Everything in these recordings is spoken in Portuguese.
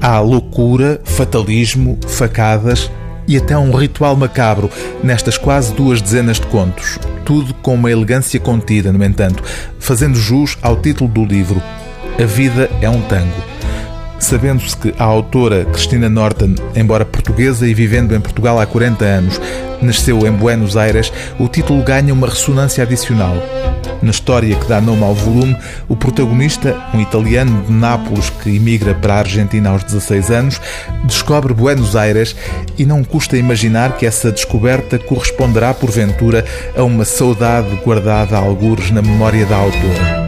Há loucura, fatalismo, facadas e até um ritual macabro nestas quase duas dezenas de contos. Tudo com uma elegância contida, no entanto, fazendo jus ao título do livro: A Vida é um Tango. Sabendo-se que a autora Cristina Norton, embora portuguesa e vivendo em Portugal há 40 anos, nasceu em Buenos Aires, o título ganha uma ressonância adicional. Na história que dá nome ao volume, o protagonista, um italiano de Nápoles que emigra para a Argentina aos 16 anos, descobre Buenos Aires e não custa imaginar que essa descoberta corresponderá, porventura, a uma saudade guardada a algures na memória da autora.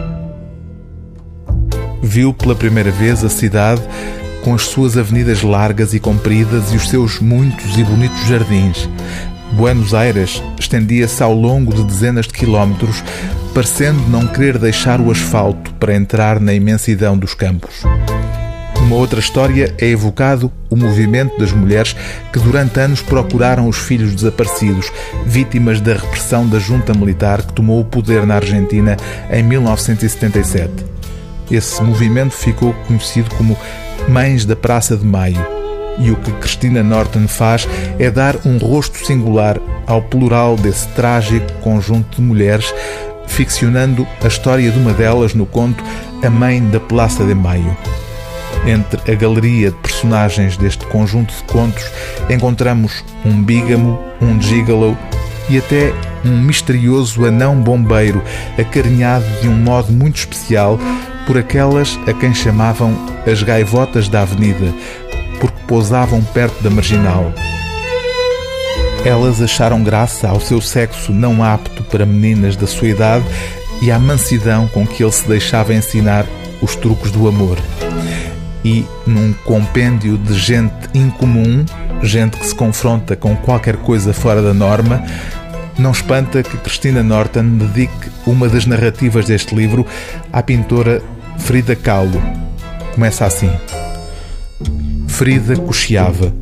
Viu pela primeira vez a cidade com as suas avenidas largas e compridas e os seus muitos e bonitos jardins. Buenos Aires estendia-se ao longo de dezenas de quilómetros, parecendo não querer deixar o asfalto para entrar na imensidão dos campos. Numa outra história é evocado o movimento das mulheres que durante anos procuraram os filhos desaparecidos, vítimas da repressão da junta militar que tomou o poder na Argentina em 1977. Esse movimento ficou conhecido como Mães da Praça de Maio. E o que Cristina Norton faz é dar um rosto singular ao plural desse trágico conjunto de mulheres ficcionando a história de uma delas no conto A Mãe da Plaça de Maio. Entre a galeria de personagens deste conjunto de contos encontramos um bígamo, um gigolo e até um misterioso anão bombeiro, acarinhado de um modo muito especial por aquelas a quem chamavam as gaivotas da avenida, porque pousavam perto da marginal. Elas acharam graça ao seu sexo não apto para meninas da sua idade e à mansidão com que ele se deixava ensinar os truques do amor. E num compêndio de gente incomum, gente que se confronta com qualquer coisa fora da norma, não espanta que Cristina Norton dedique uma das narrativas deste livro à pintora Frida Kahlo. Começa assim: Frida cocheava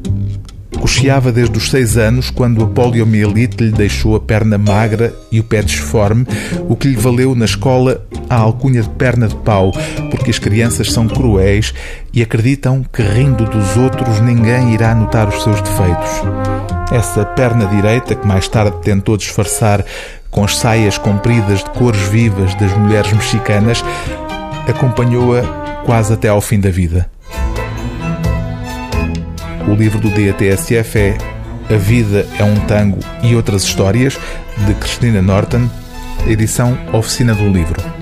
Cocheava desde os seis anos, quando a poliomielite lhe deixou a perna magra e o pé disforme, o que lhe valeu na escola a alcunha de perna de pau, porque as crianças são cruéis e acreditam que rindo dos outros ninguém irá notar os seus defeitos. Essa perna direita, que mais tarde tentou disfarçar com as saias compridas de cores vivas das mulheres mexicanas, acompanhou-a quase até ao fim da vida. O livro do dia TSF é A Vida é um Tango e Outras Histórias, de Cristina Norton, edição Oficina do Livro.